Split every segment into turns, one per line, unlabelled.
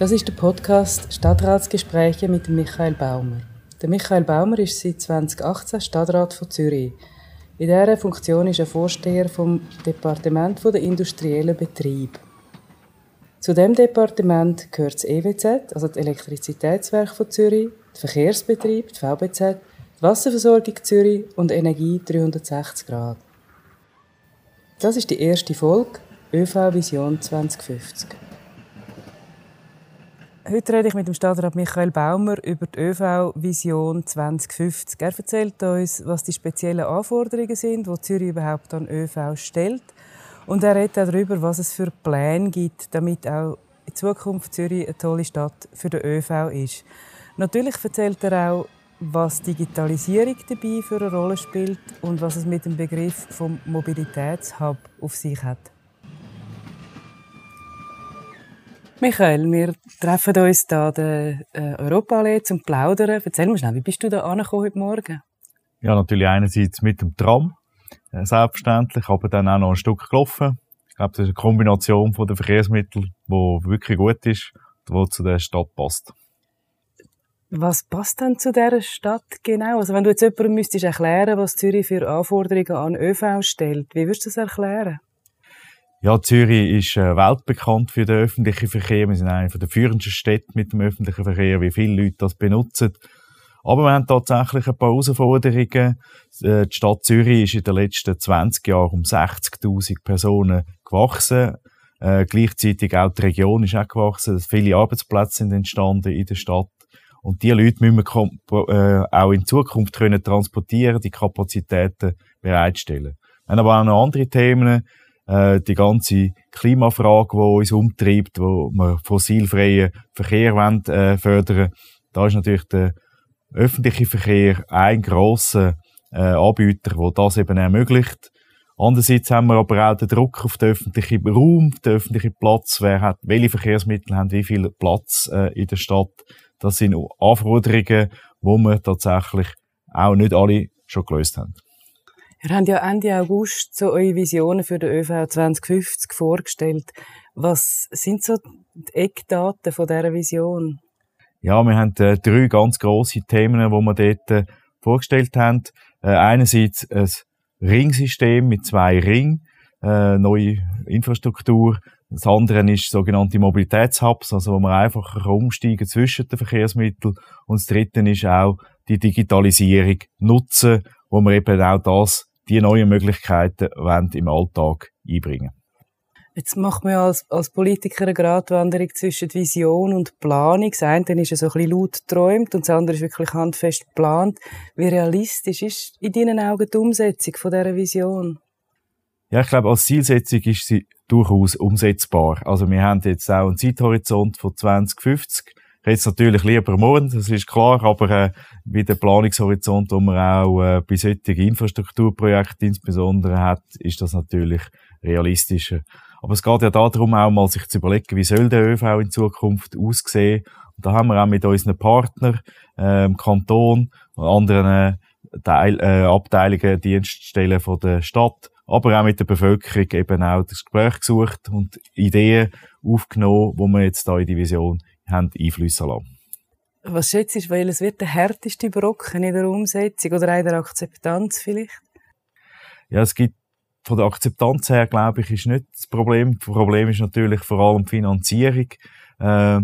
Das ist der Podcast Stadtratsgespräche mit Michael Baumer. Der Michael Baumer ist seit 2018 Stadtrat von Zürich. In dieser Funktion ist er Vorsteher vom Departement der industriellen Betrieb. Zu dem Departement gehört das EWZ, also das Elektrizitätswerk von Zürich, der Verkehrsbetrieb, die VBZ, die Wasserversorgung Zürich und Energie 360 Grad. Das ist die erste Folge ÖV Vision 2050. Heute rede ich mit dem Stadtrat Michael Baumer über die ÖV-Vision 2050. Er erzählt uns, was die speziellen Anforderungen sind, die Zürich überhaupt an ÖV stellt. Und er redet auch darüber, was es für Pläne gibt, damit auch in Zukunft Zürich eine tolle Stadt für den ÖV ist. Natürlich erzählt er auch, was Digitalisierung dabei für eine Rolle spielt und was es mit dem Begriff vom Mobilitätshub auf sich hat. Michael, wir treffen uns hier an der äh, Europaallee zum Plaudern. Erzähl mir schnell, wie bist du da angekommen heute Morgen?
Ja, natürlich einerseits mit dem Tram, äh, selbstverständlich, aber dann auch noch ein Stück gelaufen. Ich glaube, das ist eine Kombination von den Verkehrsmitteln, die wirklich gut ist, die zu der Stadt passt.
Was passt denn zu dieser Stadt genau? Also wenn du jetzt jemandem müsstest erklären, was Zürich für Anforderungen an ÖV stellt, wie würdest du das erklären?
Ja, Zürich ist äh, weltbekannt für den öffentlichen Verkehr. Wir sind eine der führendsten Städte mit dem öffentlichen Verkehr, wie viele Leute das benutzen. Aber wir haben tatsächlich ein paar Herausforderungen. Äh, die Stadt Zürich ist in den letzten 20 Jahren um 60.000 Personen gewachsen. Äh, gleichzeitig auch die Region ist auch gewachsen. Viele Arbeitsplätze sind entstanden in der Stadt. Und diese Leute müssen wir äh, auch in Zukunft können transportieren, die Kapazitäten bereitstellen. Wir haben aber auch noch andere Themen äh, die ganze Klimafrage, die uns umtreibt, wo wir fossilfreien Verkehr wollen, äh, fördern. Da ist natürlich der öffentliche Verkehr ein grosser äh, Anbieter, der das eben ermöglicht. Andererseits haben wir aber auch den Druck auf den öffentlichen Raum, den öffentlichen Platz. Wer hat, welche Verkehrsmittel haben wie viel Platz äh, in der Stadt? Das sind Anforderungen, die wir tatsächlich auch nicht alle schon gelöst haben.
Ihr habt ja Ende August so eure Visionen für den ÖV 2050 vorgestellt. Was sind so die Eckdaten von dieser Vision?
Ja, wir haben äh, drei ganz grosse Themen, die wir dort äh, vorgestellt haben. Äh, einerseits ein Ringsystem mit zwei Ringen, äh, neue Infrastruktur. Das andere ist sogenannte Mobilitätshubs, also wo man einfach umsteigen zwischen den Verkehrsmitteln. Und das dritte ist auch die Digitalisierung nutzen, wo man eben auch das die neuen Möglichkeiten wollen im Alltag einbringen.
Jetzt macht man ja als, als Politiker eine Gratwanderung zwischen Vision und Planung. Das eine ist ja so ein bisschen laut träumt und das andere ist wirklich handfest geplant. Wie realistisch ist in deinen Augen die Umsetzung von dieser Vision?
Ja, ich glaube, als Zielsetzung ist sie durchaus umsetzbar. Also wir haben jetzt auch einen Zeithorizont von 2050 jetzt natürlich lieber morgen, das ist klar, aber äh, bei dem Planungshorizont, wo man auch äh, bei solchen Infrastrukturprojekten insbesondere hat, ist das natürlich realistischer. Aber es geht ja darum, auch mal sich zu überlegen, wie soll der ÖV in Zukunft aussehen. Und da haben wir auch mit unseren Partnern, äh, Kanton und anderen äh, Teil, äh, Abteilungen, Dienststellen von der Stadt, aber auch mit der Bevölkerung eben auch das Gespräch gesucht und Ideen aufgenommen, wo wir jetzt da in die Vision haben einflüssen lassen.
Was schätzt du, welches wird der härteste Brocken in der Umsetzung oder in der Akzeptanz vielleicht?
Ja, es gibt von der Akzeptanz her, glaube ich, ist nicht das Problem. Das Problem ist natürlich vor allem die Finanzierung äh,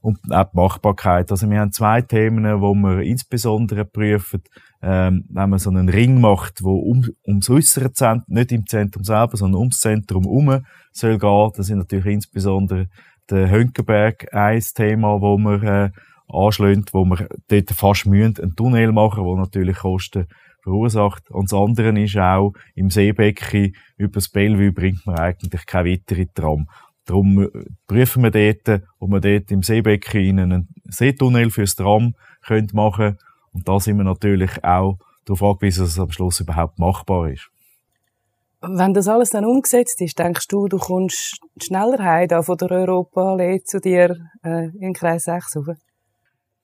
und auch die Machbarkeit. Also wir haben zwei Themen, wo wir insbesondere prüfen, ähm, wenn man so einen Ring macht, wo um, ums äußere Zentrum, nicht im Zentrum selber, sondern ums Zentrum herum soll gehen. Das sind natürlich insbesondere der Hönkenberg ein Thema, wo wir äh, anschlägt, wo wir dort fast müssen, einen Tunnel machen, wo natürlich Kosten verursacht. Und das andere ist auch, im Seebecken über das Bellevue bringt man eigentlich keine weitere Tram. Darum äh, prüfen wir dort, ob wir dort im Seebecken einen Seetunnel fürs Tram können machen Und da sind wir natürlich auch darauf angewiesen, dass es am Schluss überhaupt machbar ist.
Wenn das alles dann umgesetzt ist, denkst du, du kommst schneller heim von der Europaallee zu dir äh, in Kreis 6 rauf?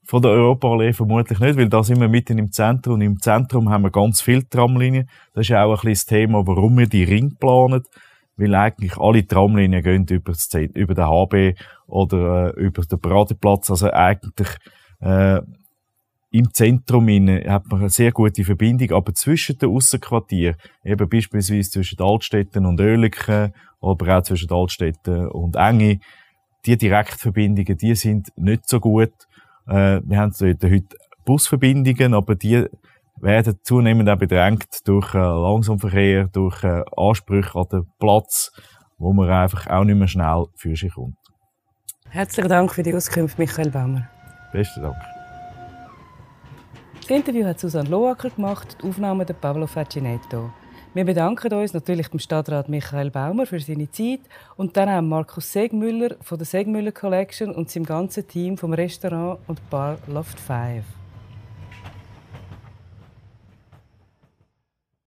Von der Europaallee vermutlich nicht, weil da sind wir mitten im Zentrum und im Zentrum haben wir ganz viele Tramlinien. Das ist auch ein bisschen das Thema, warum wir die Ring planen. weil eigentlich alle Tramlinien gehen über, das, über den HB oder äh, über den Paradeplatz, also eigentlich äh, im Zentrum hat man eine sehr gute Verbindung, aber zwischen den Aussenquartieren, eben beispielsweise zwischen Altstädten und Oerlikon, aber auch zwischen Altstädten und Enge, die Direktverbindungen, die sind nicht so gut. Äh, wir haben heute Busverbindungen, aber die werden zunehmend auch bedrängt durch äh, Langsamverkehr, durch äh, Ansprüche an den Platz, wo man einfach auch nicht mehr schnell für sich kommt.
Herzlichen Dank für die Auskunft, Michael Baumer.
Besten Dank.
Das Interview hat Susanne Loacker gemacht, die Aufnahme der Pablo Facinetto. Wir bedanken uns natürlich dem Stadtrat Michael Baumer für seine Zeit und dann auch Markus Segmüller von der Segmüller Collection und seinem ganzen Team vom Restaurant und Bar Loft 5.